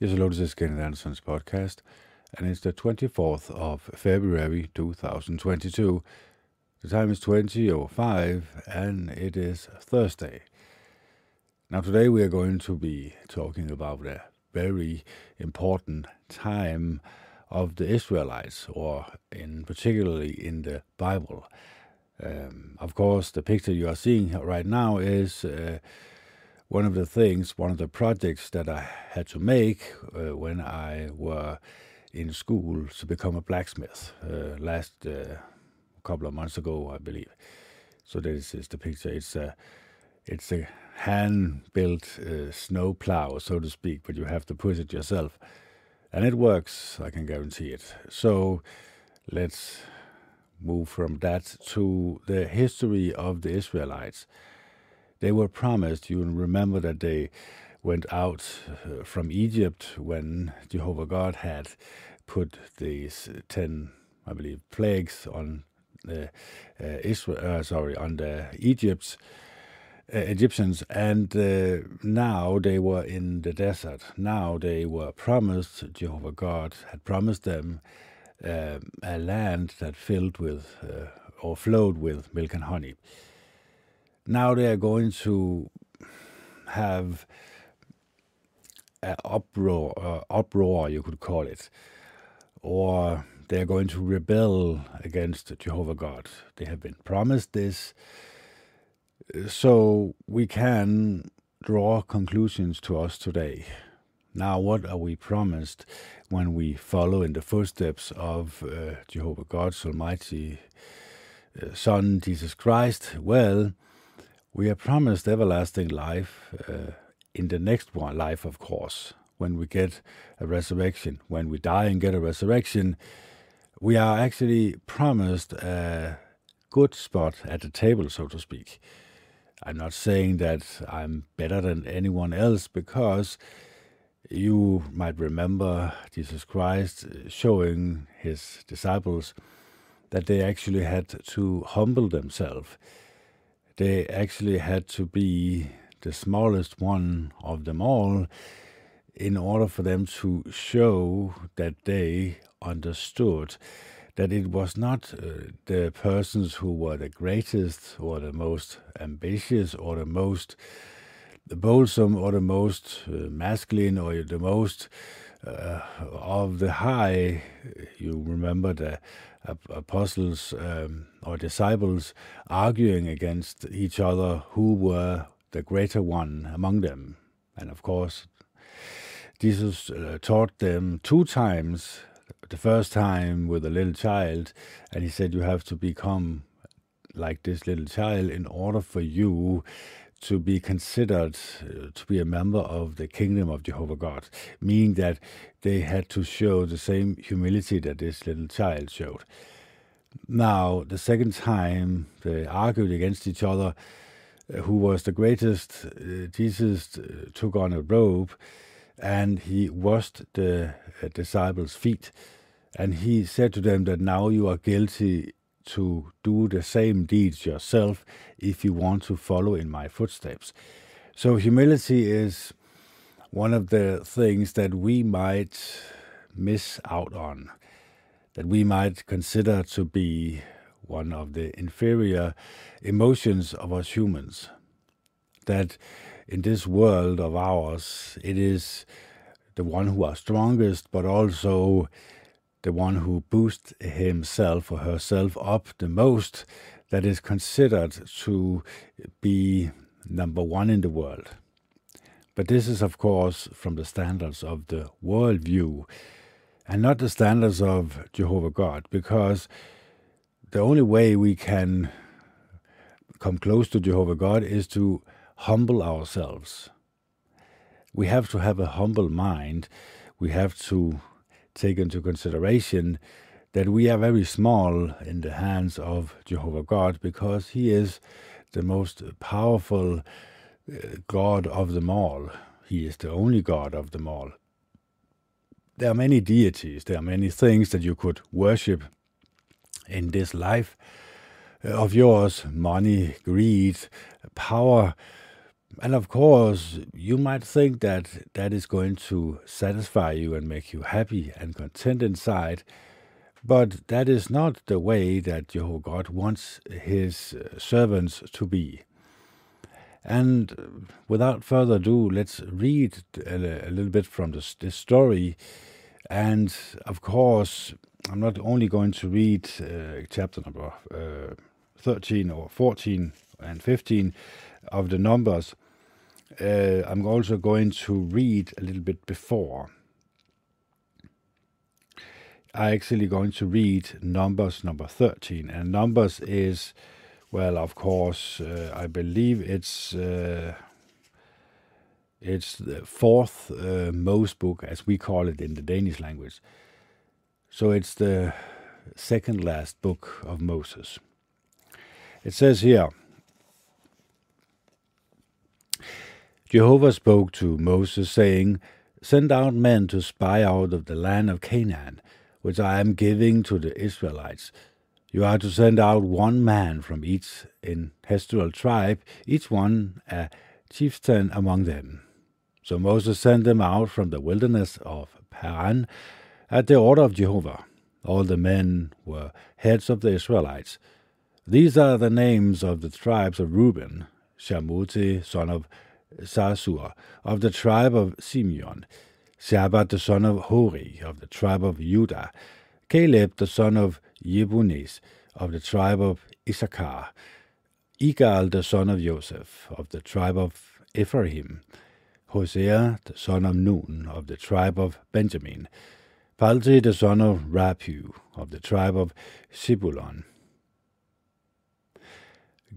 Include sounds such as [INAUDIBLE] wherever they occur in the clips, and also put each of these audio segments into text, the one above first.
Hello, this is Kenneth Anderson's podcast, and it's the 24th of February 2022. The time is 20.05, and it is Thursday. Now, today we are going to be talking about a very important time of the Israelites, or in particularly in the Bible. Um, of course, the picture you are seeing right now is uh, one of the things, one of the projects that I had to make uh, when I were in school to become a blacksmith uh, last uh, couple of months ago, I believe. So this is the picture. It's a it's a hand-built uh, snow plow, so to speak, but you have to push it yourself, and it works. I can guarantee it. So let's move from that to the history of the Israelites. They were promised, you remember that they went out uh, from Egypt when Jehovah God had put these 10, I believe, plagues on the uh, Israel, uh, sorry, on the Egypts, uh, Egyptians, and uh, now they were in the desert. Now they were promised, Jehovah God had promised them uh, a land that filled with uh, or flowed with milk and honey. Now they are going to have an uproar, uh, uproar, you could call it, or they are going to rebel against Jehovah God. They have been promised this, so we can draw conclusions to us today. Now, what are we promised when we follow in the footsteps of uh, Jehovah God's Almighty uh, Son, Jesus Christ? Well, we are promised everlasting life uh, in the next one life, of course, when we get a resurrection. When we die and get a resurrection, we are actually promised a good spot at the table, so to speak. I'm not saying that I'm better than anyone else because you might remember Jesus Christ showing his disciples that they actually had to humble themselves. They actually had to be the smallest one of them all in order for them to show that they understood that it was not uh, the persons who were the greatest or the most ambitious or the most bolsome or the most uh, masculine or the most uh, of the high. You remember the apostles um, or disciples arguing against each other who were the greater one among them. And of course, Jesus uh, taught them two times. The first time with a little child, and he said, You have to become like this little child in order for you to be considered uh, to be a member of the kingdom of Jehovah God, meaning that they had to show the same humility that this little child showed. Now, the second time they argued against each other, uh, who was the greatest, uh, Jesus took on a robe and he washed the disciples' feet. And he said to them that now you are guilty to do the same deeds yourself if you want to follow in my footsteps. So, humility is one of the things that we might miss out on, that we might consider to be one of the inferior emotions of us humans. That in this world of ours, it is the one who are strongest, but also the one who boosts himself or herself up the most, that is considered to be number one in the world. But this is, of course, from the standards of the worldview and not the standards of Jehovah God, because the only way we can come close to Jehovah God is to humble ourselves. We have to have a humble mind. We have to take into consideration that we are very small in the hands of Jehovah God because He is the most powerful uh, God of them all. He is the only God of them all. There are many deities, there are many things that you could worship in this life uh, of yours money, greed, power, And of course, you might think that that is going to satisfy you and make you happy and content inside, but that is not the way that Jehovah God wants his uh, servants to be. And without further ado, let's read a, a little bit from this, this, story. And of course, I'm not only going to read uh, chapter number uh, 13 or 14 and 15 of the Numbers, uh, I'm also going to read a little bit before. I'm actually going to read Numbers number 13, and Numbers is, well, of course, uh, I believe it's uh, it's the fourth uh, most book, as we call it in the Danish language. So it's the second last book of Moses. It says here. Jehovah spoke to Moses, saying, Send out men to spy out of the land of Canaan, which I am giving to the Israelites. You are to send out one man from each in ancestral tribe, each one a chieftain among them. So Moses sent them out from the wilderness of Paran at the order of Jehovah. All the men were heads of the Israelites. These are the names of the tribes of Reuben, Shamuti, son of Sasur, of the tribe of Simeon, Sabbath the son of Hori, of the tribe of Judah, Caleb the son of Jephunneh, of the tribe of Issachar, Igal the son of Joseph, of the tribe of Ephraim, Hosea the son of Nun, of the tribe of Benjamin, Palti the son of Raphu, of the tribe of Zebulun,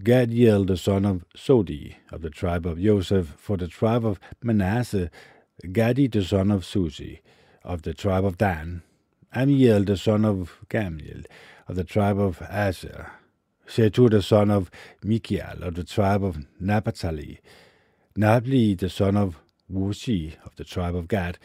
Gaddiel the son of Sodi, of the tribe of Joseph, for the tribe of Manasseh, Gaddi the son of Susi, of the tribe of Dan, Ammiel the son of Gamiel, of the tribe of Asher, Shetu the son of Mikiel, of the tribe of Naphtali, Nabli the son of Wushi, of the tribe of Gad,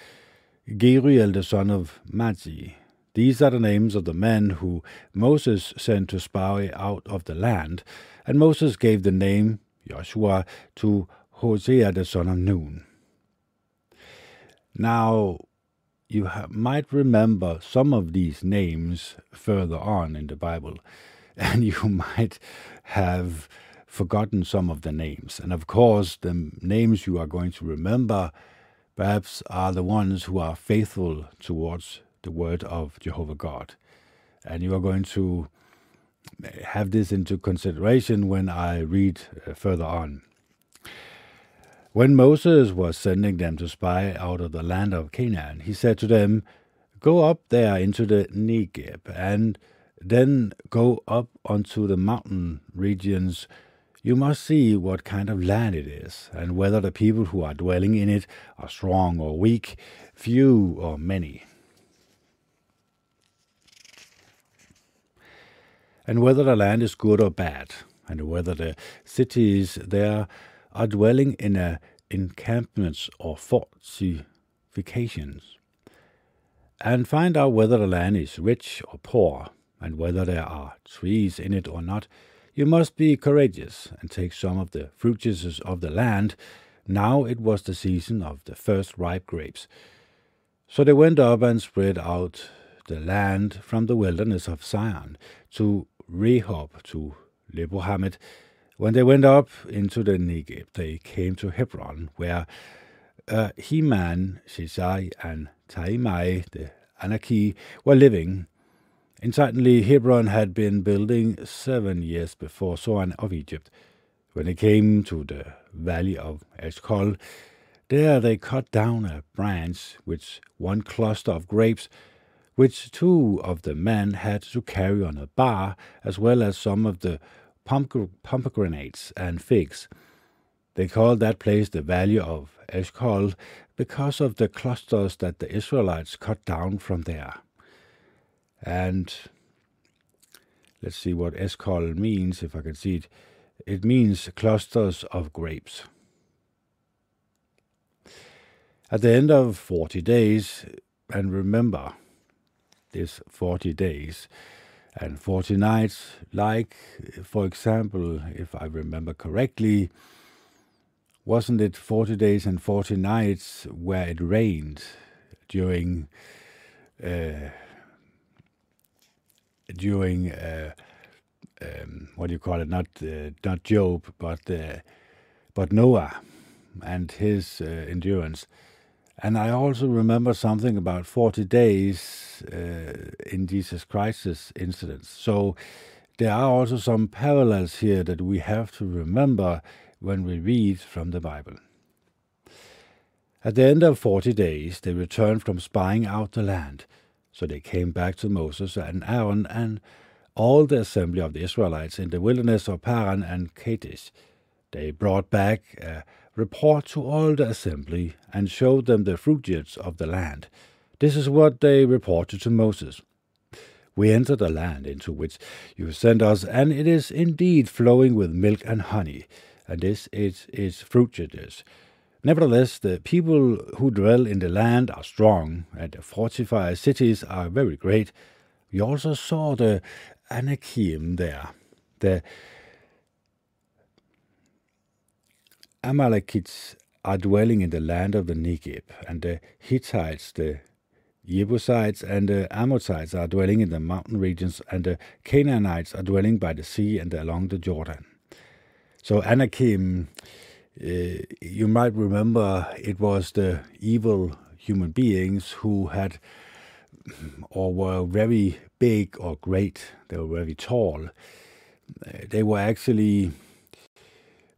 Geriel the son of Mazi, these are the names of the men who Moses sent to spy out of the land, and Moses gave the name Joshua to Hosea the son of Nun. Now, you might remember some of these names further on in the Bible, [LAUGHS] and you might have forgotten some of the names. And of course, the names you are going to remember perhaps are the ones who are faithful towards the word of Jehovah God. And you are going to have this into consideration when I read uh, further on. When Moses was sending them to spy out of the land of Canaan, he said to them, Go up there into the Negeb, and then go up onto the mountain regions. You must see what kind of land it is, and whether the people who are dwelling in it are strong or weak, few or many. And whether the land is good or bad, and whether the cities there are dwelling in a encampments or fortifications, and find out whether the land is rich or poor, and whether there are trees in it or not. You must be courageous and take some of the fruit juices of the land. Now it was the season of the first ripe grapes. So they went up and spread out the land from the wilderness of Zion to Rehob to Lebo-hamath. When they went up into the Negev, they came to Hebron, where uh, Heman, Sheshai, and Talmai, the Anaki, were living. Incidentally, Hebron had been building seven years before Zoan of Egypt. When they came to the valley of Eshcol, there they cut down a branch with one cluster of grapes which two of the men had to carry on a bar, as well as some of the pomegranates and figs. They called that place the Valley of Eshcol because of the clusters that the Israelites cut down from there. And let's see what Eshcol means, if I can see it. It means clusters of grapes. At the end of 40 days, and remember, this 40 days and 40 nights, like, for example, if I remember correctly, wasn't it 40 days and 40 nights where it rained during uh, during uh, um, what do you call it? Not uh, not Job, but uh, but Noah and his uh, endurance. And I also remember something about 40 days uh, in Jesus Christ's incidents. So there are also some parallels here that we have to remember when we read from the Bible. At the end of 40 days, they returned from spying out the land. So they came back to Moses and Aaron and all the assembly of the Israelites in the wilderness of Paran and Kadesh. They brought back a report to all the assembly and show them the fruit yields of the land. This is what they reported to Moses. We entered the land into which you sent us, and it is indeed flowing with milk and honey, and this is its fruit yields. Nevertheless, the people who dwell in the land are strong, and the fortified cities are very great. We also saw the Anakim there, the Amalekites are dwelling in the land of the Negev, and the Hittites, the Jebusites, and the Amorites are dwelling in the mountain regions, and the Canaanites are dwelling by the sea and along the Jordan. So Anakim, uh, you might remember it was the evil human beings who had or were very big or great. They were very tall. They were actually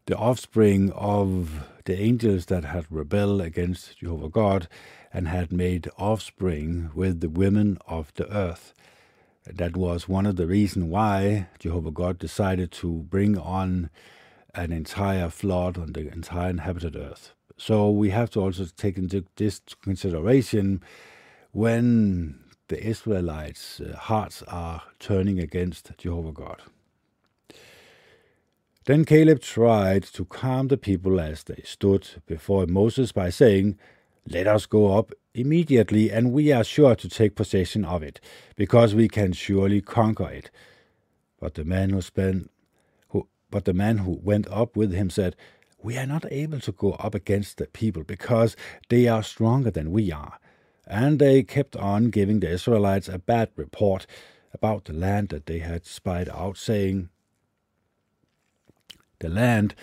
the offspring of the angels that had rebelled against Jehovah God and had made offspring with the women of the earth. That was one of the reasons why Jehovah God decided to bring on an entire flood on the entire inhabited earth. So we have to also take into this consideration when the Israelites' hearts are turning against Jehovah God. Then Caleb tried to calm the people as they stood before Moses by saying, Let us go up immediately, and we are sure to take possession of it, because we can surely conquer it. But the man who spent but the man who went up with him said, We are not able to go up against the people, because they are stronger than we are. And they kept on giving the Israelites a bad report about the land that they had spied out, saying, the land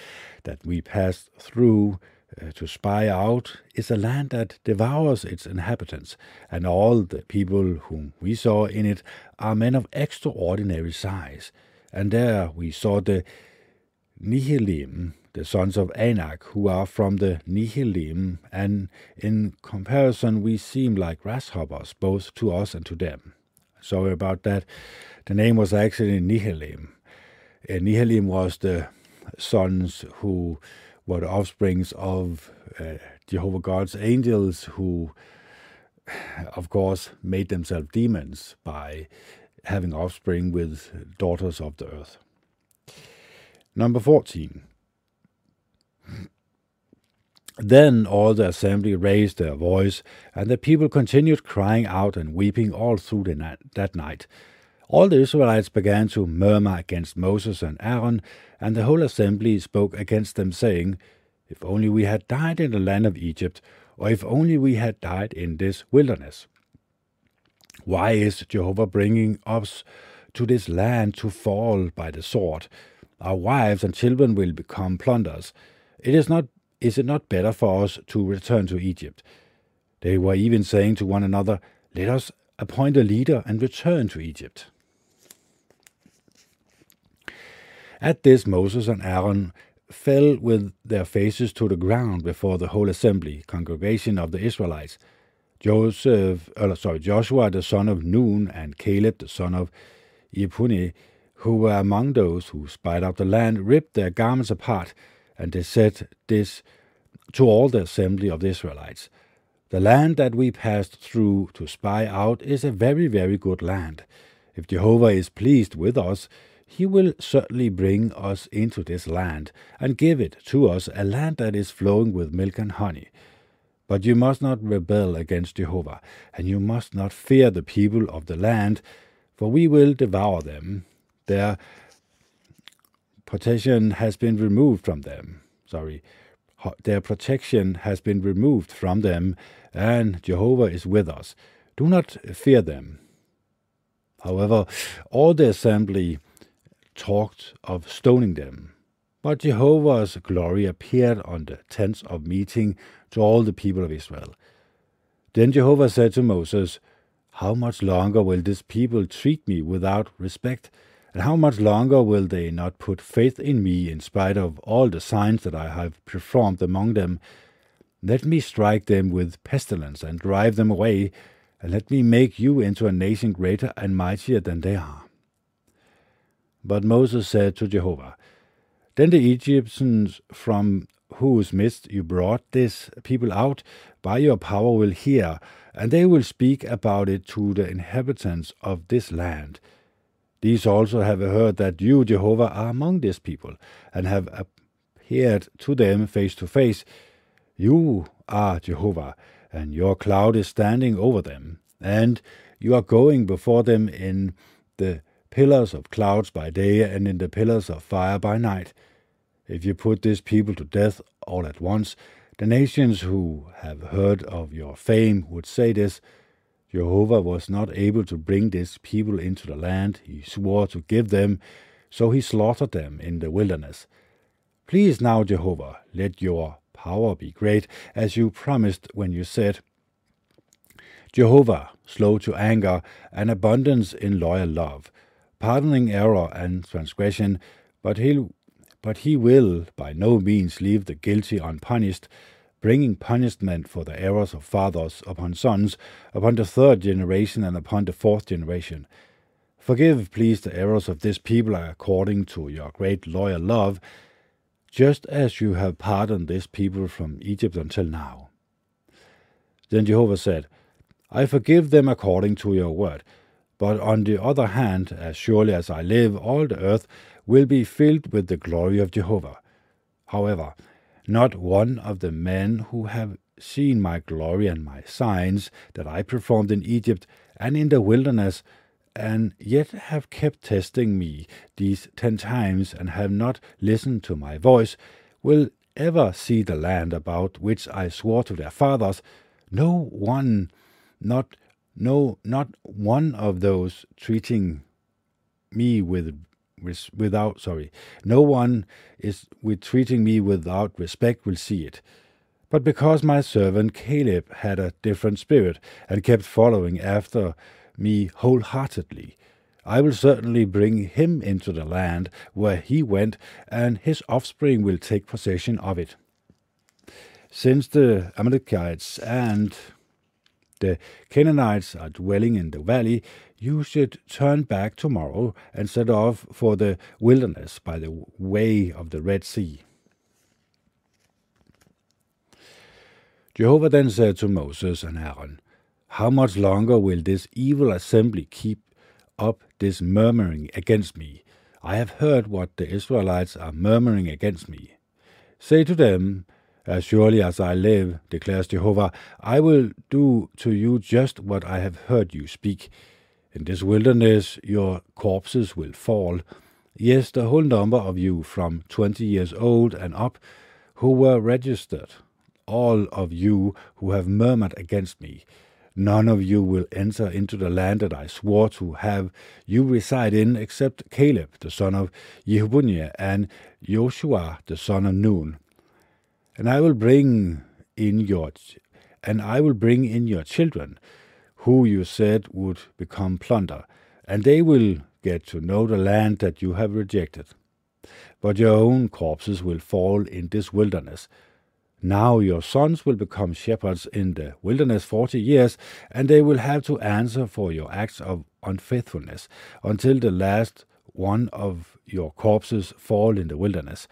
that we passed through uh, to spy out is a land that devours its inhabitants, and all the people whom we saw in it are men of extraordinary size. And there we saw the Nephilim, the sons of Anak, who are from the Nephilim, and in comparison we seem like grasshoppers, both to us and to them. Sorry about that. The name was actually Nephilim. Uh, Nephilim was the sons who were the offsprings of uh, Jehovah God's angels, who, of course, made themselves demons by having offspring with daughters of the earth. Number 14. Then all the assembly raised their voice, and the people continued crying out and weeping all through night, that night. All the Israelites began to murmur against Moses and Aaron, and the whole assembly spoke against them, saying, If only we had died in the land of Egypt, or if only we had died in this wilderness. Why is Jehovah bringing us to this land to fall by the sword? Our wives and children will become plunders. It is not is it not better for us to return to Egypt? They were even saying to one another, Let us appoint a leader and return to Egypt. At this, Moses and Aaron fell with their faces to the ground before the whole assembly, congregation of the Israelites. Joseph, uh, sorry, Joshua the son of Nun and Caleb the son of Jephunneh, who were among those who spied out the land, ripped their garments apart, and they said this to all the assembly of the Israelites. The land that we passed through to spy out is a very, very good land. If Jehovah is pleased with us, he will certainly bring us into this land and give it to us, a land that is flowing with milk and honey. But you must not rebel against Jehovah, and you must not fear the people of the land, for we will devour them. Their protection has been removed from them. Sorry, their protection has been removed from them, and Jehovah is with us. Do not fear them. However, all the assembly talked of stoning them. But Jehovah's glory appeared on the tents of meeting to all the people of Israel. Then Jehovah said to Moses, How much longer will this people treat me without respect? And how much longer will they not put faith in me in spite of all the signs that I have performed among them? Let me strike them with pestilence and drive them away, and let me make you into a nation greater and mightier than they are. But Moses said to Jehovah, Then the Egyptians from whose midst you brought this people out by your power will hear, and they will speak about it to the inhabitants of this land. These also have heard that you, Jehovah, are among this people, and have appeared to them face to face. You are Jehovah, and your cloud is standing over them, and you are going before them in the pillars of clouds by day and in the pillars of fire by night. If you put this people to death all at once, the nations who have heard of your fame would say this Jehovah was not able to bring this people into the land he swore to give them, so he slaughtered them in the wilderness. Please now, Jehovah, let your power be great, as you promised when you said, Jehovah, slow to anger and abundance in loyal love, pardoning error and transgression, but he, but he will by no means leave the guilty unpunished, bringing punishment for the errors of fathers upon sons, upon the third generation and upon the fourth generation. Forgive, please, the errors of this people according to your great loyal love, just as you have pardoned this people from Egypt until now. Then Jehovah said, I forgive them according to your word. But on the other hand, as surely as I live, all the earth will be filled with the glory of Jehovah. However, not one of the men who have seen my glory and my signs that I performed in Egypt and in the wilderness, and yet have kept testing me these ten times and have not listened to my voice, will ever see the land about which I swore to their fathers. No one, not no, not one of those treating me with without sorry. No one is with treating me without respect will see it. But because my servant caleb had a different spirit and kept following after me wholeheartedly i will certainly bring him into the land where he went and his offspring will take possession of it. Since the amalekites and the Canaanites are dwelling in the valley, you should turn back tomorrow and set off for the wilderness by the way of the Red Sea. Jehovah then said to Moses and Aaron, How much longer will this evil assembly keep up this murmuring against me? I have heard what the Israelites are murmuring against me. Say to them, as surely as I live, declares Jehovah, I will do to you just what I have heard you speak. In this wilderness your corpses will fall. Yes, the whole number of you from twenty years old and up who were registered, all of you who have murmured against me. None of you will enter into the land that I swore to have you reside in, except Caleb the son of Jephunneh and Joshua the son of Nun and I will bring in your and I will bring in your children, who you said would become plunder, and they will get to know the land that you have rejected. But your own corpses will fall in this wilderness. Now your sons will become shepherds in the wilderness forty years, and they will have to answer for your acts of unfaithfulness until the last one of your corpses fall in the wilderness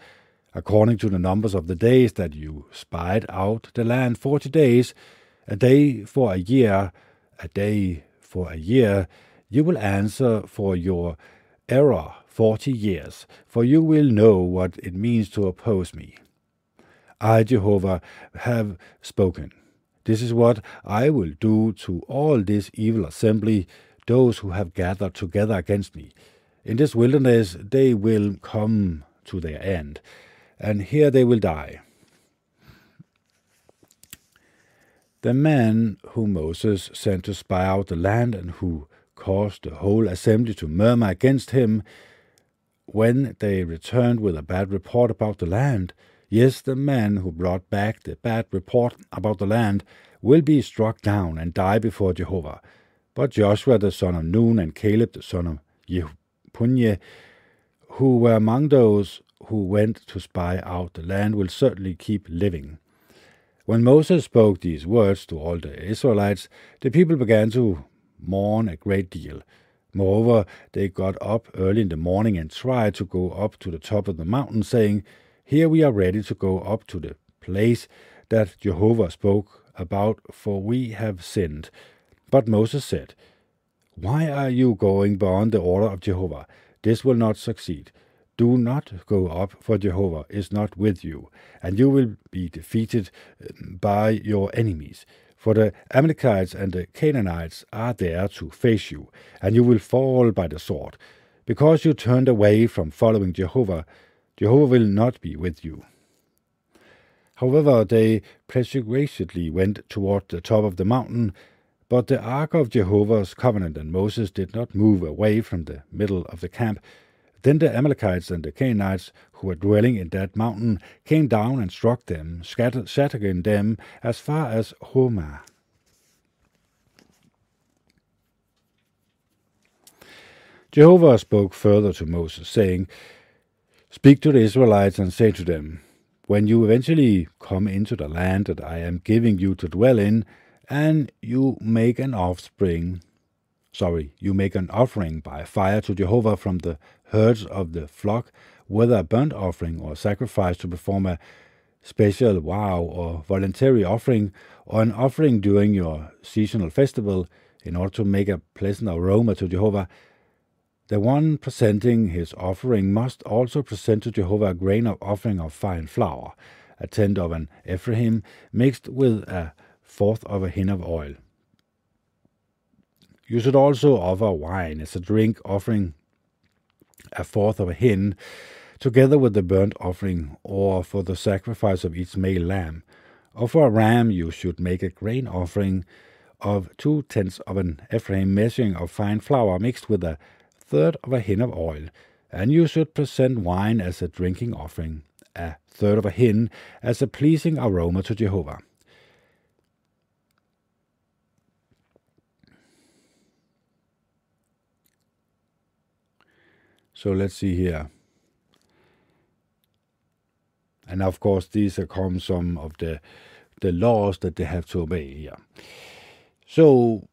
according to the numbers of the days that you spied out the land forty days, a day for a year, a day for a year, you will answer for your error forty years, for you will know what it means to oppose me. I, Jehovah, have spoken. This is what I will do to all this evil assembly, those who have gathered together against me. In this wilderness they will come to their end and here they will die. The man whom Moses sent to spy out the land and who caused the whole assembly to murmur against him when they returned with a bad report about the land, yes, the man who brought back the bad report about the land will be struck down and die before Jehovah. But Joshua the son of Nun and Caleb the son of Jephunneh, who were among those who went to spy out the land, will certainly keep living. When Moses spoke these words to all the Israelites, the people began to mourn a great deal. Moreover, they got up early in the morning and tried to go up to the top of the mountain, saying, Here we are ready to go up to the place that Jehovah spoke about, for we have sinned. But Moses said, Why are you going beyond the order of Jehovah? This will not succeed. Do not go up, for Jehovah is not with you, and you will be defeated um, by your enemies. For the Amalekites and the Canaanites are there to face you, and you will fall by the sword. Because you turned away from following Jehovah, Jehovah will not be with you. However, they persuasively went toward the top of the mountain, but the ark of Jehovah's covenant and Moses did not move away from the middle of the camp. Then the Amalekites and the Canaanites who were dwelling in that mountain came down and struck them, scattering them as far as Hormah. Jehovah spoke further to Moses, saying, Speak to the Israelites and say to them, When you eventually come into the land that I am giving you to dwell in, and you make an offspring, sorry, you make an offering by fire to Jehovah from the herds of the flock, whether a burnt offering or sacrifice to perform a special vow or voluntary offering, or an offering during your seasonal festival, in order to make a pleasant aroma to Jehovah, the one presenting his offering must also present to Jehovah a grain of offering of fine flour, a tenth of an ephraim mixed with a fourth of a hin of oil. You should also offer wine as a drink offering, a fourth of a hin, together with the burnt offering, or for the sacrifice of each male lamb. Or for a ram you should make a grain offering of two tenths of an ephraim measuring of fine flour mixed with a third of a hin of oil, and you should present wine as a drinking offering, a third of a hin as a pleasing aroma to Jehovah. So let's see here. And of course, these are come some of the the laws that they have to obey here. So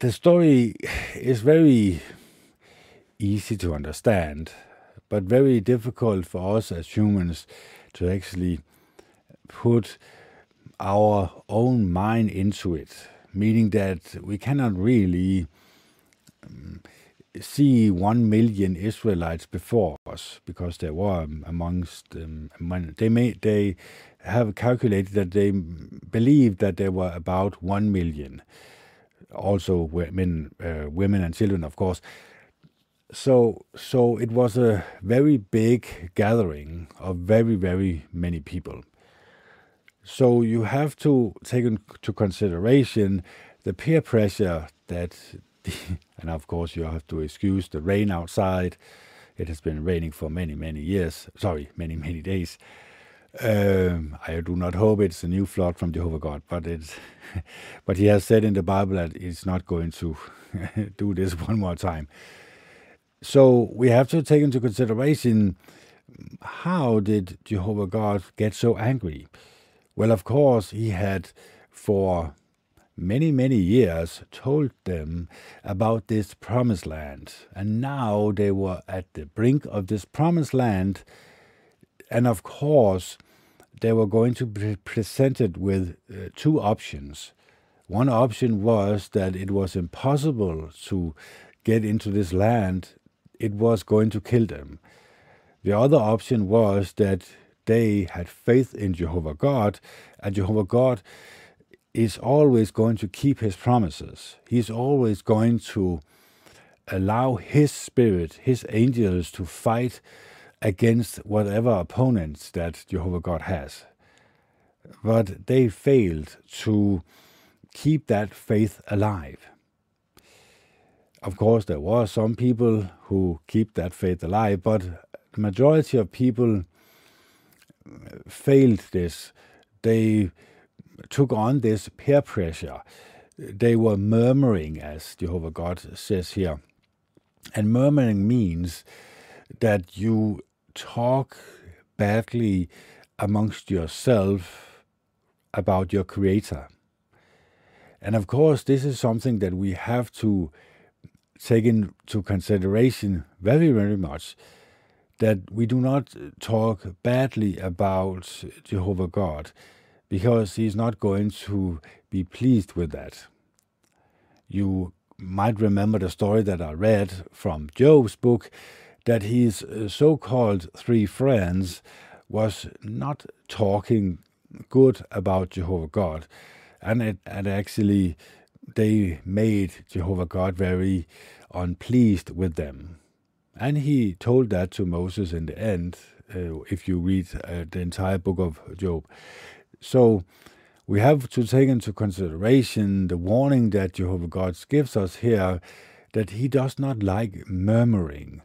the story is very easy to understand, but very difficult for us as humans to actually put our own mind into it, meaning that we cannot really um, see one million Israelites before us because there were amongst them. They may they have calculated that they believed that there were about one million, also women, uh, women and children, of course. So so it was a very big gathering of very very many people. So you have to take into consideration the peer pressure that [LAUGHS] and of course you have to excuse the rain outside. It has been raining for many, many years. Sorry, many, many days. Um, I do not hope it's a new flood from Jehovah God, but it's, [LAUGHS] but He has said in the Bible that He's not going to [LAUGHS] do this one more time. So we have to take into consideration how did Jehovah God get so angry? Well, of course, He had for many, many years told them about this promised land. And now they were at the brink of this promised land. And of course, they were going to be presented with uh, two options. One option was that it was impossible to get into this land, it was going to kill them. The other option was that they had faith in Jehovah God, and Jehovah God is always going to keep his promises. He's always going to allow his spirit, his angels, to fight against whatever opponents that Jehovah God has. But they failed to keep that faith alive. Of course, there were some people who keep that faith alive, but the majority of people failed this. They took on this peer pressure. They were murmuring, as Jehovah God says here. And murmuring means that you talk badly amongst yourself about your Creator. And of course, this is something that we have to take into consideration very, very much that we do not talk badly about Jehovah God because He's not going to be pleased with that. You might remember the story that I read from Job's book that his so called three friends was not talking good about Jehovah God. And it and actually they made Jehovah God very unpleased with them. And he told that to Moses in the end, uh, if you read uh, the entire book of Job. So we have to take into consideration the warning that Jehovah God gives us here that he does not like murmuring,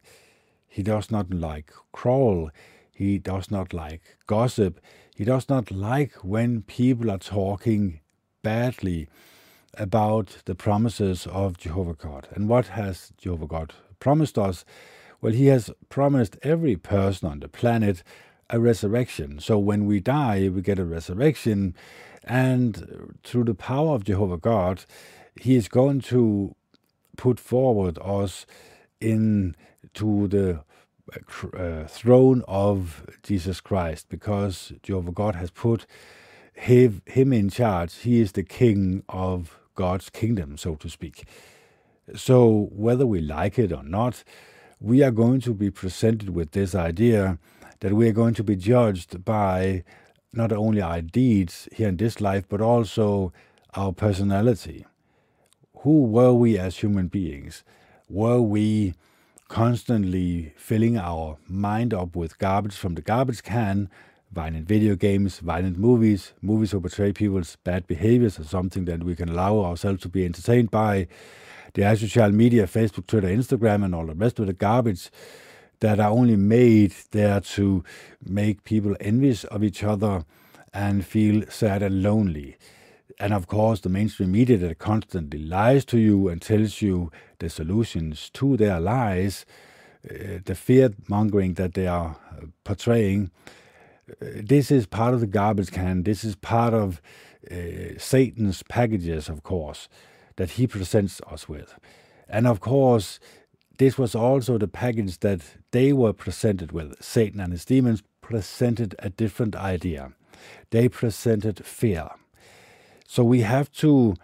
he does not like quarrel, he does not like gossip, he does not like when people are talking badly about the promises of Jehovah God. And what has Jehovah God promised us? Well, He has promised every person on the planet a resurrection. So when we die, we get a resurrection. And through the power of Jehovah God, He is going to put forward us into the uh, throne of Jesus Christ because Jehovah God has put him in charge. He is the king of God's kingdom, so to speak. So, whether we like it or not, we are going to be presented with this idea that we are going to be judged by not only our deeds here in this life, but also our personality. Who were we as human beings? Were we constantly filling our mind up with garbage from the garbage can violent video games, violent movies, movies who portray people's bad behaviors or something that we can allow ourselves to be entertained by, the social media, Facebook, Twitter, Instagram, and all the rest of the garbage that are only made there to make people envious of each other and feel sad and lonely. And of course, the mainstream media that constantly lies to you and tells you the solutions to their lies, uh, the fear mongering that they are portraying, this is part of the garbage can. This is part of uh, Satan's packages, of course, that he presents us with. And of course, this was also the package that they were presented with. Satan and his demons presented a different idea. They presented fear. So we have to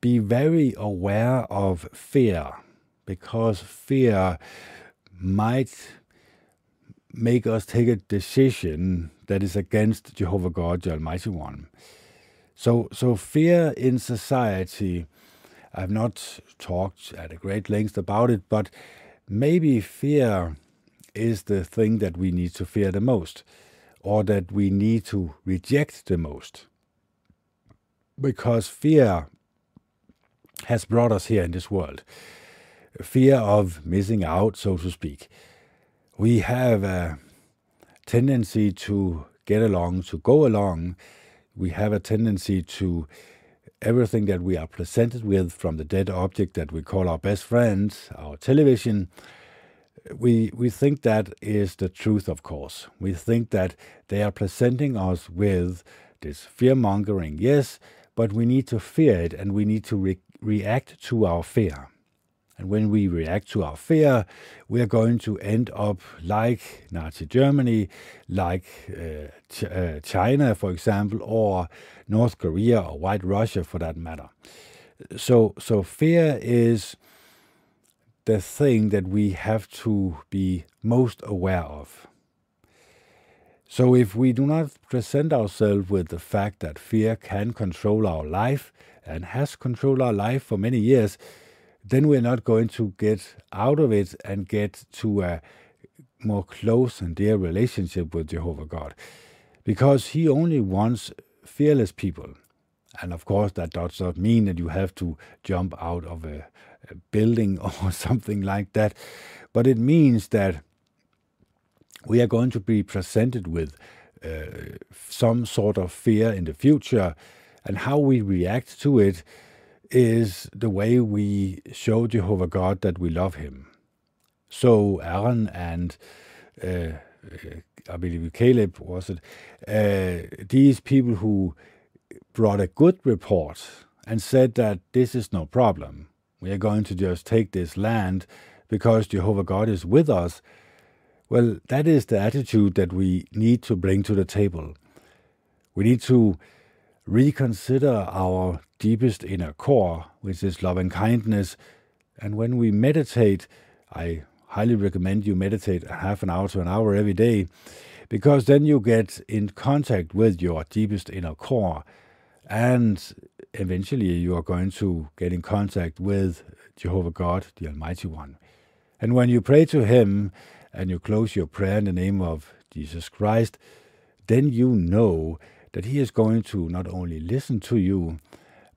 be very aware of fear because fear might make us take a decision that is against Jehovah God, the Almighty One. So, so fear in society, I've not talked at a great length about it, but maybe fear is the thing that we need to fear the most, or that we need to reject the most. Because fear has brought us here in this world. Fear of missing out, so to speak we have a tendency to get along, to go along. We have a tendency to everything that we are presented with from the dead object that we call our best friend, our television. We, we think that is the truth, of course. We think that they are presenting us with this fear mongering, yes, but we need to fear it and we need to re- react to our fear. And when we react to our fear, we are going to end up like Nazi Germany, like uh, Ch- uh, China, for example, or North Korea or White Russia for that matter. So, so fear is the thing that we have to be most aware of. So, if we do not present ourselves with the fact that fear can control our life and has controlled our life for many years, then we're not going to get out of it and get to a more close and dear relationship with Jehovah God. Because He only wants fearless people. And of course, that does not mean that you have to jump out of a, a building [LAUGHS] or something like that. But it means that we are going to be presented with uh, some sort of fear in the future, and how we react to it is the way we show Jehovah God that we love Him. So Aaron and uh, I believe Caleb was it, uh, these people who brought a good report and said that this is no problem. We are going to just take this land because Jehovah God is with us. Well, that is the attitude that we need to bring to the table. We need to reconsider our deepest inner core, which is love and kindness. And when we meditate, I highly recommend you meditate a half an hour to an hour every day, because then you get in contact with your deepest inner core. And eventually you are going to get in contact with Jehovah God, the Almighty One. And when you pray to Him and you close your prayer in the name of Jesus Christ, then you know that He is going to not only listen to you,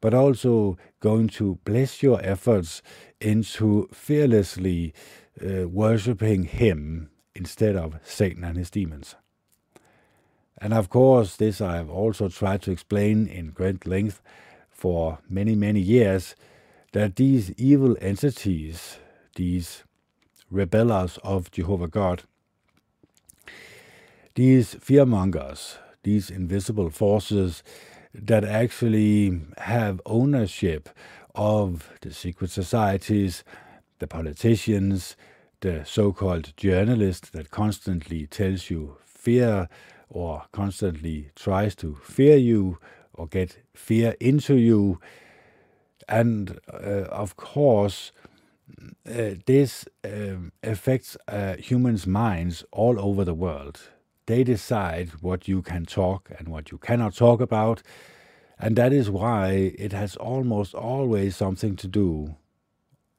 but also going to bless your efforts into fearlessly uh, worshiping Him instead of Satan and his demons. And of course, this I have also tried to explain in great length for many, many years that these evil entities, these rebellers of Jehovah God, these fearmongers, these invisible forces that actually have ownership of the secret societies, the politicians, the so-called journalist that constantly tells you fear or constantly tries to fear you or get fear into you. And uh, of course, uh, this um, affects uh, humans' minds all over the world. They decide what you can talk and what you cannot talk about. And that is why it has almost always something to do.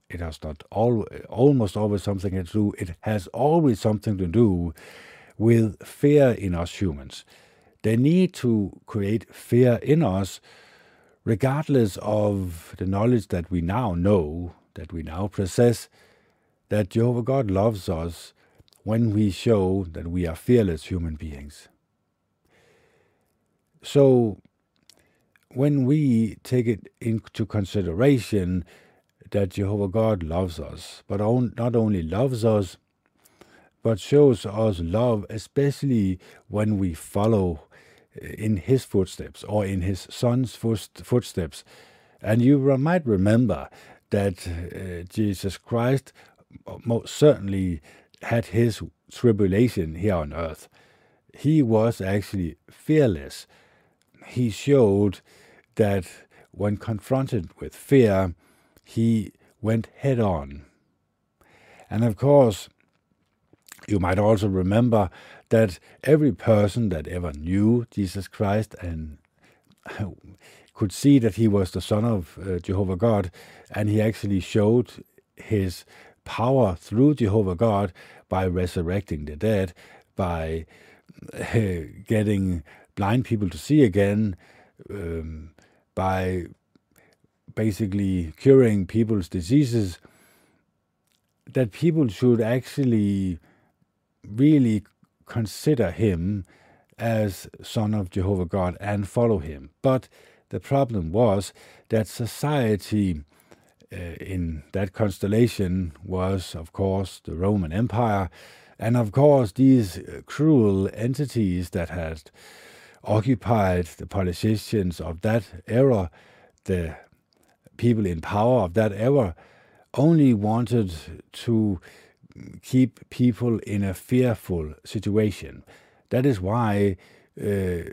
It has not all, almost always something to do. It has always something to do with fear in us humans. They need to create fear in us, regardless of the knowledge that we now know, that we now possess, that Jehovah God loves us when we show that we are fearless human beings. So, when we take it into consideration that Jehovah God loves us, but not only loves us, but shows us love, especially when we follow in his footsteps or in his son's footsteps. And you might remember that uh, Jesus Christ most certainly had his tribulation here on earth. He was actually fearless. He showed that when confronted with fear, he went head on. And of course, you might also remember that every person that ever knew Jesus Christ and [LAUGHS] could see that he was the Son of uh, Jehovah God, and he actually showed his power through Jehovah God by resurrecting the dead, by uh, [LAUGHS] getting blind people to see again, um, by basically curing people's diseases, that people should actually really consider him as son of Jehovah God and follow him. But the problem was that society in that constellation was, of course, the Roman Empire, and of course, these cruel entities that had occupied the politicians of that era, the people in power of that era, only wanted to keep people in a fearful situation. That is why uh,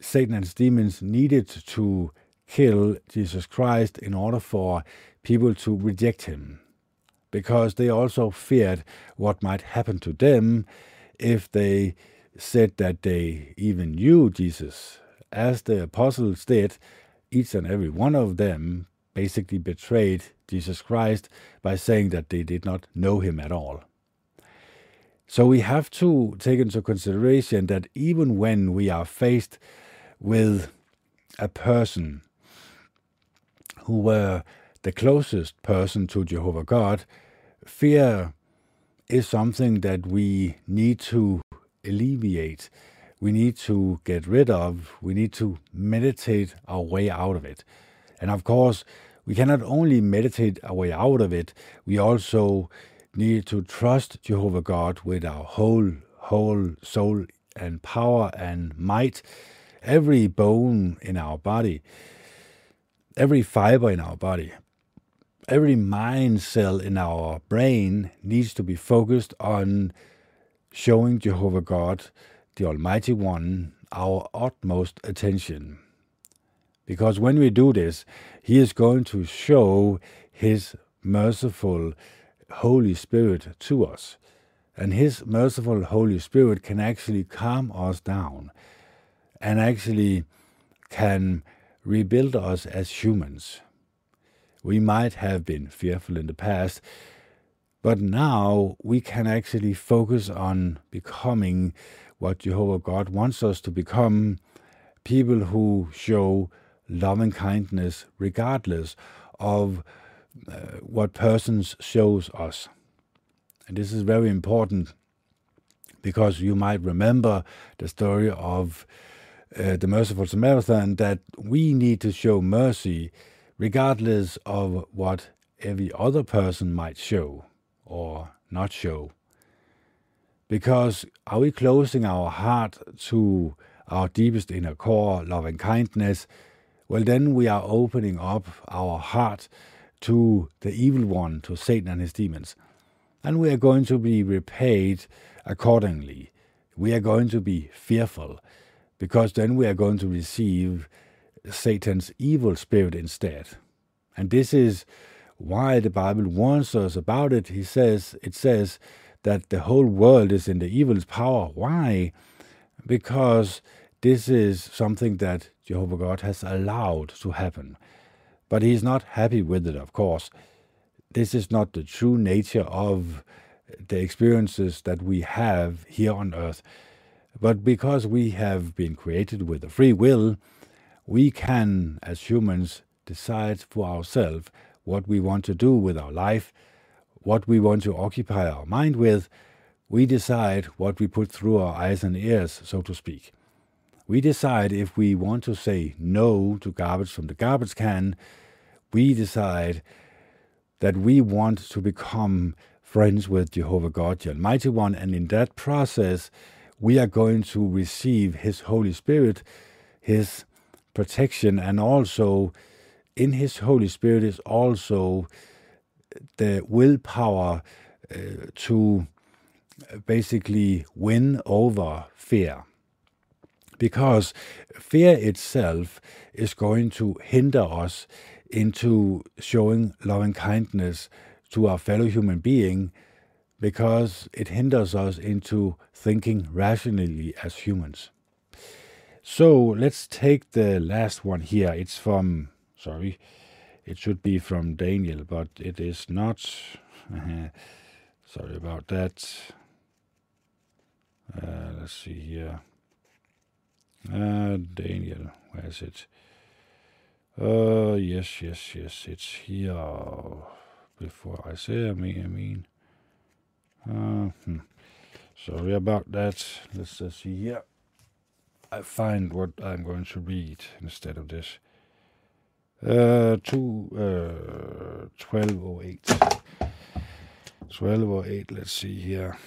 Satan and demons needed to kill Jesus Christ in order for people to reject him, because they also feared what might happen to them if they said that they even knew Jesus. As the apostles did, each and every one of them basically betrayed Jesus Christ by saying that they did not know him at all. So we have to take into consideration that even when we are faced with a person who were the closest person to Jehovah God, fear is something that we need to alleviate. We need to get rid of. We need to meditate our way out of it. And of course, we cannot only meditate our way out of it, we also need to trust Jehovah God with our whole whole soul and power and might, every bone in our body, every fiber in our body, every mind cell in our brain needs to be focused on showing Jehovah God, the Almighty One, our utmost attention. Because when we do this, He is going to show His merciful Holy Spirit to us. And His merciful Holy Spirit can actually calm us down and actually can rebuild us as humans. We might have been fearful in the past, but now we can actually focus on becoming what Jehovah God wants us to become people who show loving kindness regardless of uh, what persons shows us. And this is very important because you might remember the story of uh, the merciful Samaritan that we need to show mercy regardless of what every other person might show or not show. Because are we closing our heart to our deepest inner core, loving kindness? Well, then we are opening up our heart to the evil one, to Satan and his demons and we are going to be repaid accordingly. We are going to be fearful, because then we are going to receive Satan's evil spirit instead. And this is why the Bible warns us about it. He says it says that the whole world is in the evil's power. Why? Because this is something that Jehovah God has allowed to happen. But he's not happy with it, of course this is not the true nature of the experiences that we have here on earth. But because we have been created with a free will, we can, as humans, decide for ourselves what we want to do with our life, what we want to occupy our mind with. We decide what we put through our eyes and ears, so to speak. We decide if we want to say no to garbage from the garbage can. We decide that we want to become friends with Jehovah God, the Almighty One, and in that process, we are going to receive His Holy Spirit, His protection, and also in His Holy Spirit is also the willpower uh, to basically win over fear. Because fear itself is going to hinder us into showing loving kindness to our fellow human being because it hinders us into thinking rationally as humans. So let's take the last one here. It's from, sorry, it should be from Daniel, but it is not. [LAUGHS] sorry about that. Uh, let's see here. Uh, Daniel, where is it? Uh, yes, yes, yes. It's here before I say I mean, I mean. Uh, hmm. Sorry about that. Let's just see here. I find what I'm going to read instead of this. Uh, two, uh, 1208. 1208, let's see here.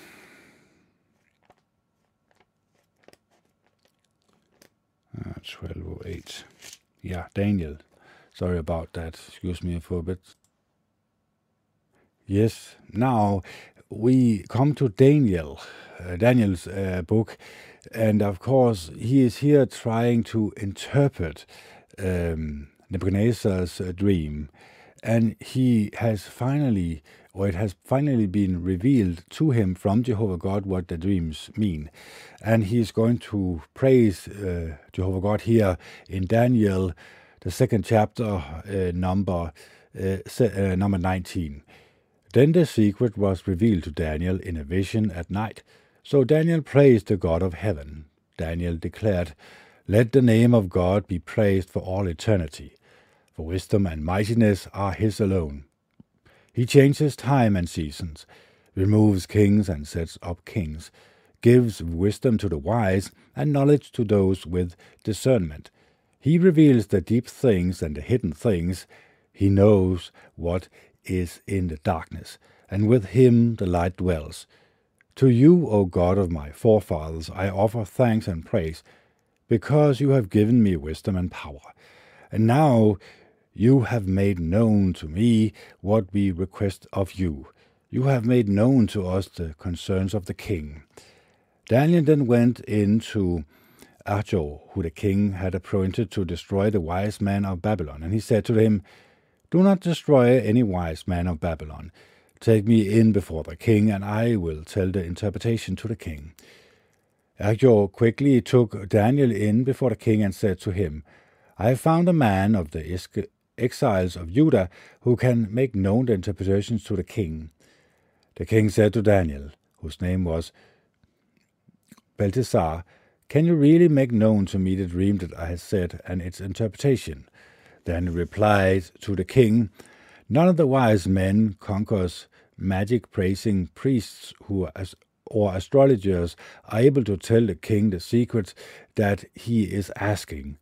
Uh, 1208 yeah, Daniel. Sorry about that. Excuse me for a bit. Yes, now we come to Daniel, uh, Daniel's uh, book, and of course he is here trying to interpret um, Nebuchadnezzar's uh, dream, and he has finally, or it has finally been revealed to him from Jehovah God what the dreams mean, and he is going to praise uh, Jehovah God here in Daniel, the second chapter, uh, number uh, uh, number nineteen. Then the secret was revealed to Daniel in a vision at night. So Daniel praised the God of heaven. Daniel declared, Let the name of God be praised for all eternity. for wisdom and mightiness are his alone. He changes time and seasons, removes kings and sets up kings, gives wisdom to the wise and knowledge to those with discernment. He reveals the deep things and the hidden things. He knows what is in the darkness, and with him the light dwells. To you, O God of my forefathers, I offer thanks and praise, because you have given me wisdom and power. And now you have made known to me what we request of you. You have made known to us the concerns of the king. Daniel then went in to Arioch, who the king had appointed to destroy the wise men of Babylon, and he said to him, Do not destroy any wise man of Babylon. Take me in before the king, and I will tell the interpretation to the king. Arioch quickly took Daniel in before the king and said to him, I have found a man of the exiles of Judah who can make known the interpretations to the king. The king said to Daniel, whose name was Belteshazzar, Can you really make known to me the dream that I have said and its interpretation? Then he replied to the king, None of the wise men conquers magic praising priests who are or astrologers are able to tell the king the secrets that he is asking.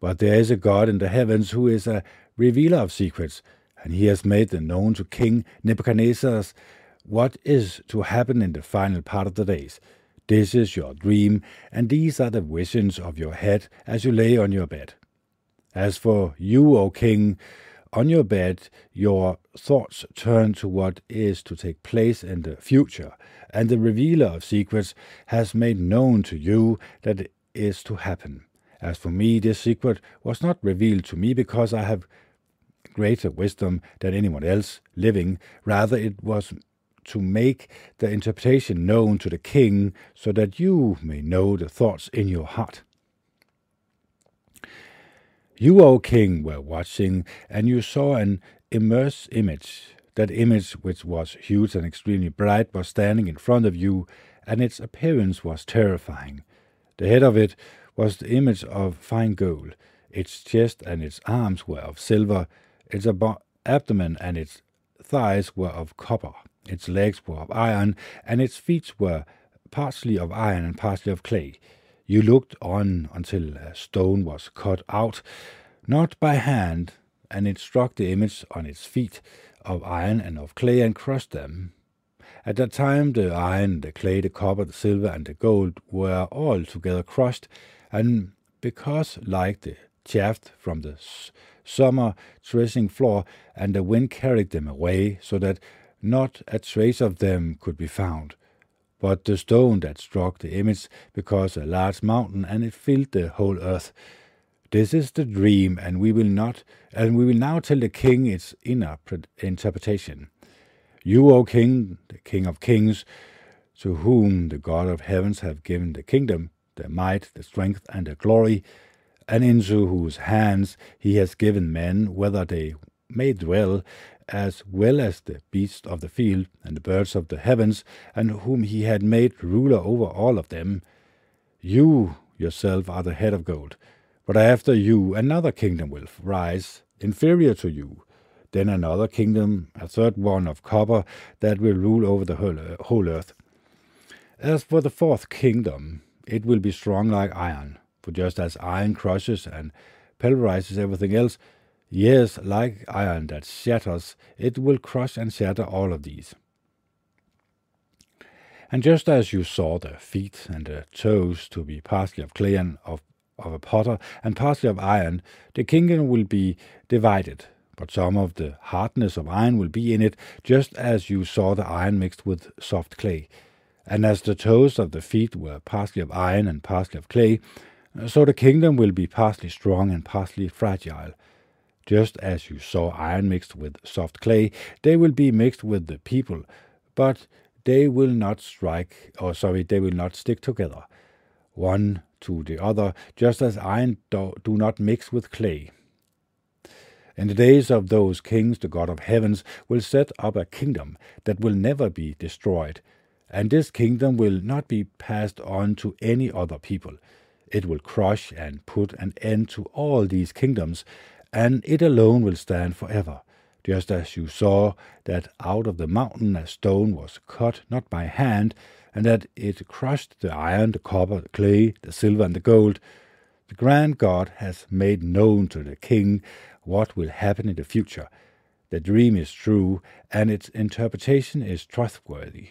But there is a God in the heavens who is a revealer of secrets, and he has made them known to King Nebuchadnezzar what is to happen in the final part of the days. This is your dream, and these are the visions of your head as you lay on your bed. As for you, O king, on your bed your thoughts turn to what is to take place in the future, and the revealer of secrets has made known to you that it is to happen. As for me, this secret was not revealed to me because I have greater wisdom than anyone else living. Rather, it was to make the interpretation known to the king so that you may know the thoughts in your heart. You, O king, were watching, and you saw an immense image. That image, which was huge and extremely bright, was standing in front of you, and its appearance was terrifying. The head of it was the image of fine gold. Its chest and its arms were of silver, its ab- abdomen and its thighs were of copper. Its legs were of iron, and its feet were partly of iron and partly of clay. You looked on until a stone was cut out, not by hand, and it struck the image on its feet of iron and of clay and crushed them. At that time the iron, the clay, the copper, the silver, and the gold were all together crushed, and because, like the chaff from the summer threshing floor, and the wind carried them away, so that not a trace of them could be found. But the stone that struck the image because a large mountain, and it filled the whole earth. This is the dream, and we will not, and we will now tell the king its inner interpretation. You, O king, the king of kings, to whom the God of heavens have given the kingdom, the might, the strength, and the glory, and into whose hands he has given men, whether they may dwell, as well as the beasts of the field and the birds of the heavens, and whom he had made ruler over all of them. You yourself are the head of gold, but after you another kingdom will rise, inferior to you. Then another kingdom, a third one of copper, that will rule over the whole uh, earth. As for the fourth kingdom, it will be strong like iron, for just as iron crushes and pulverizes everything else, yes, like iron that shatters, it will crush and shatter all of these. And just as you saw the feet and the toes to be partly of clay and of, of a potter and partly of iron, the kingdom will be divided, but some of the hardness of iron will be in it, just as you saw the iron mixed with soft clay. And as the toes of the feet were partly of iron and partly of clay, so the kingdom will be partly strong and partly fragile. Just as you saw iron mixed with soft clay, they will be mixed with the people, but they will not strike, or sorry, they will not stick together, one to the other, just as iron do, do not mix with clay. In the days of those kings, the God of heavens will set up a kingdom that will never be destroyed, and this kingdom will not be passed on to any other people. It will crush and put an end to all these kingdoms, and it alone will stand forever. Just as you saw that out of the mountain a stone was cut not by hand, and that it crushed the iron, the copper, the clay, the silver, and the gold, the grand God has made known to the king what will happen in the future. The dream is true, and its interpretation is trustworthy.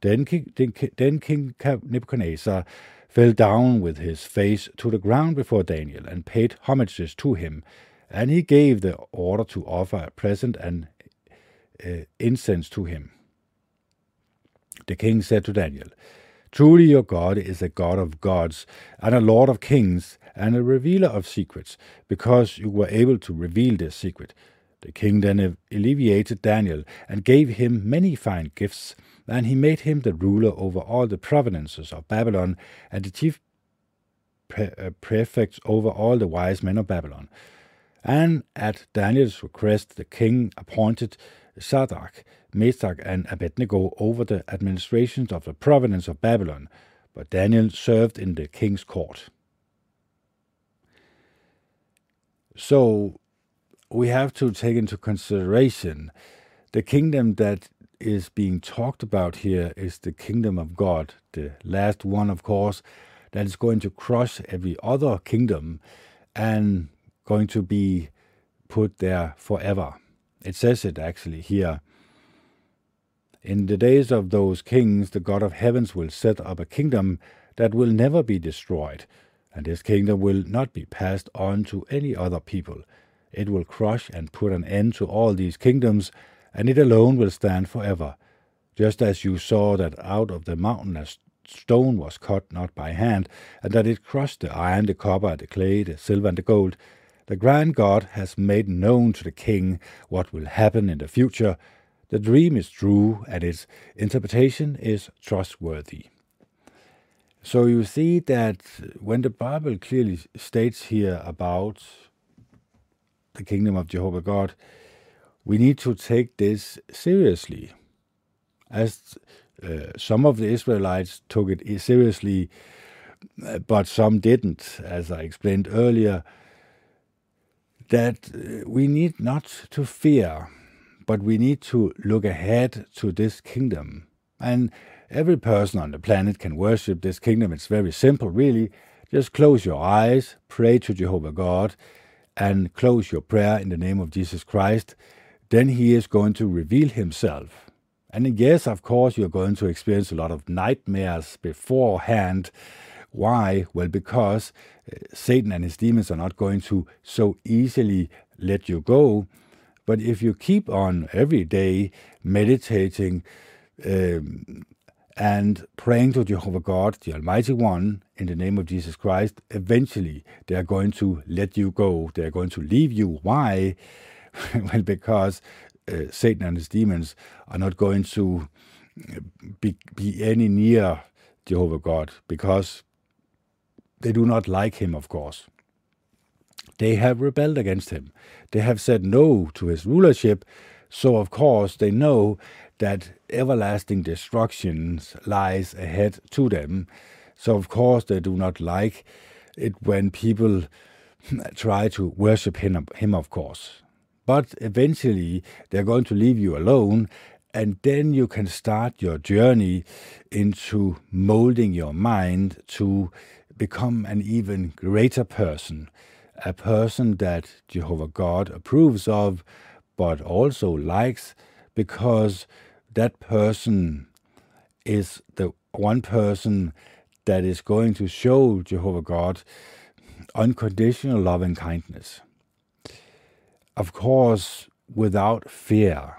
Then King, then King Nebuchadnezzar fell down with his face to the ground before Daniel and paid homages to him, and he gave the order to offer a present and uh, incense to him. The king said to Daniel, Truly your God is a God of gods, and a Lord of kings, and a revealer of secrets, because you were able to reveal this secret. The king then alleviated Daniel, and gave him many fine gifts, and he made him the ruler over all the provinces of Babylon, and the chief pre- uh, prefects over all the wise men of Babylon. And at Daniel's request, the king appointed Shadrach, Meshach, and Abednego over the administrations of the province of Babylon, but Daniel served in the king's court. So we have to take into consideration the kingdom that is being talked about here is the kingdom of God, the last one, of course, that is going to crush every other kingdom and going to be put there forever. It says it actually here. In the days of those kings, the God of heavens will set up a kingdom that will never be destroyed, and this kingdom will not be passed on to any other people. It will crush and put an end to all these kingdoms, and it alone will stand forever. Just as you saw that out of the mountain a stone was cut not by hand, and that it crushed the iron, the copper, the clay, the silver, and the gold, the grand God has made known to the king what will happen in the future. The dream is true and its interpretation is trustworthy. So you see that when the Bible clearly states here about the kingdom of Jehovah God, we need to take this seriously. As uh, some of the Israelites took it seriously, uh, but some didn't, as I explained earlier that uh, we need not to fear, but we need to look ahead to this kingdom. And every person on the planet can worship this kingdom. It's very simple, really. Just close your eyes, pray to Jehovah God, and close your prayer in the name of Jesus Christ. Then He is going to reveal Himself. And yes, of course, you're going to experience a lot of nightmares beforehand why? Well, because uh, Satan and his demons are not going to so easily let you go. But if you keep on every day meditating um, and praying to Jehovah God, the Almighty One, in the name of Jesus Christ, eventually they are going to let you go. They are going to leave you. Why? [LAUGHS] well, because uh, Satan and his demons are not going to uh, be, be any near Jehovah God because they do not like him, of course. They have rebelled against him. They have said no to his rulership, so of course they know that everlasting destruction lies ahead to them. So of course they do not like it when people [LAUGHS] try to worship him, him of course. But eventually they're going to leave you alone and then you can start your journey into molding your mind to become an even greater person, a person that Jehovah God approves of, but also likes, because that person is the one person that is going to show Jehovah God unconditional love and kindness. Of course, without fear.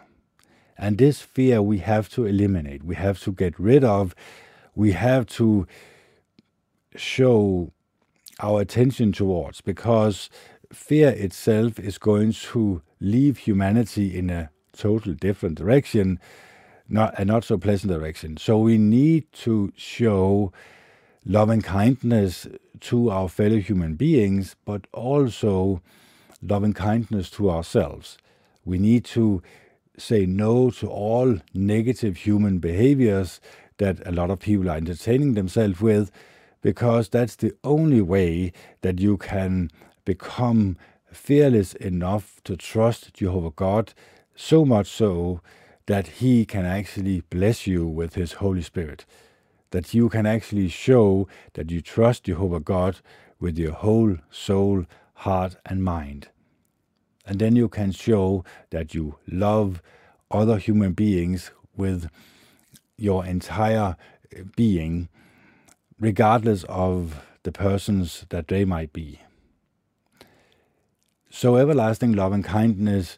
And this fear we have to eliminate, we have to get rid of, we have to show our attention towards because fear itself is going to leave humanity in a total different direction, not a not so pleasant direction. So we need to show love and kindness to our fellow human beings, but also love and kindness to ourselves. We need to say no to all negative human behaviors that a lot of people are entertaining themselves with because that's the only way that you can become fearless enough to trust Jehovah God, so much so that He can actually bless you with His Holy Spirit. That you can actually show that you trust Jehovah God with your whole soul, heart, and mind. And then you can show that you love other human beings with your entire eh, being, regardless of the persons that they might be. So, everlasting love and kindness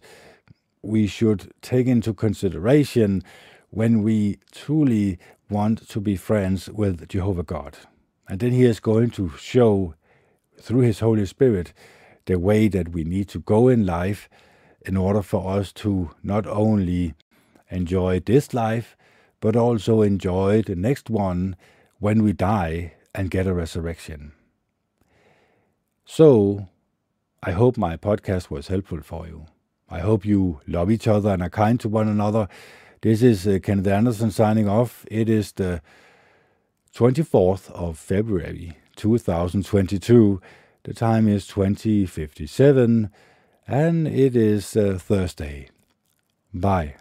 we should take into consideration when we truly want to be friends with Jehovah God. And then He is going to show through His Holy Spirit the way that we need to go in life in order for us to not only enjoy this life, but also enjoy the next one when we die and get a resurrection. So, I hope my podcast was helpful for you. I hope you love each other and are kind to one another. This is uh, Kenneth Anderson signing off. It is the 24th of February 2022. The time is 2057 and it is uh, Thursday. Bye.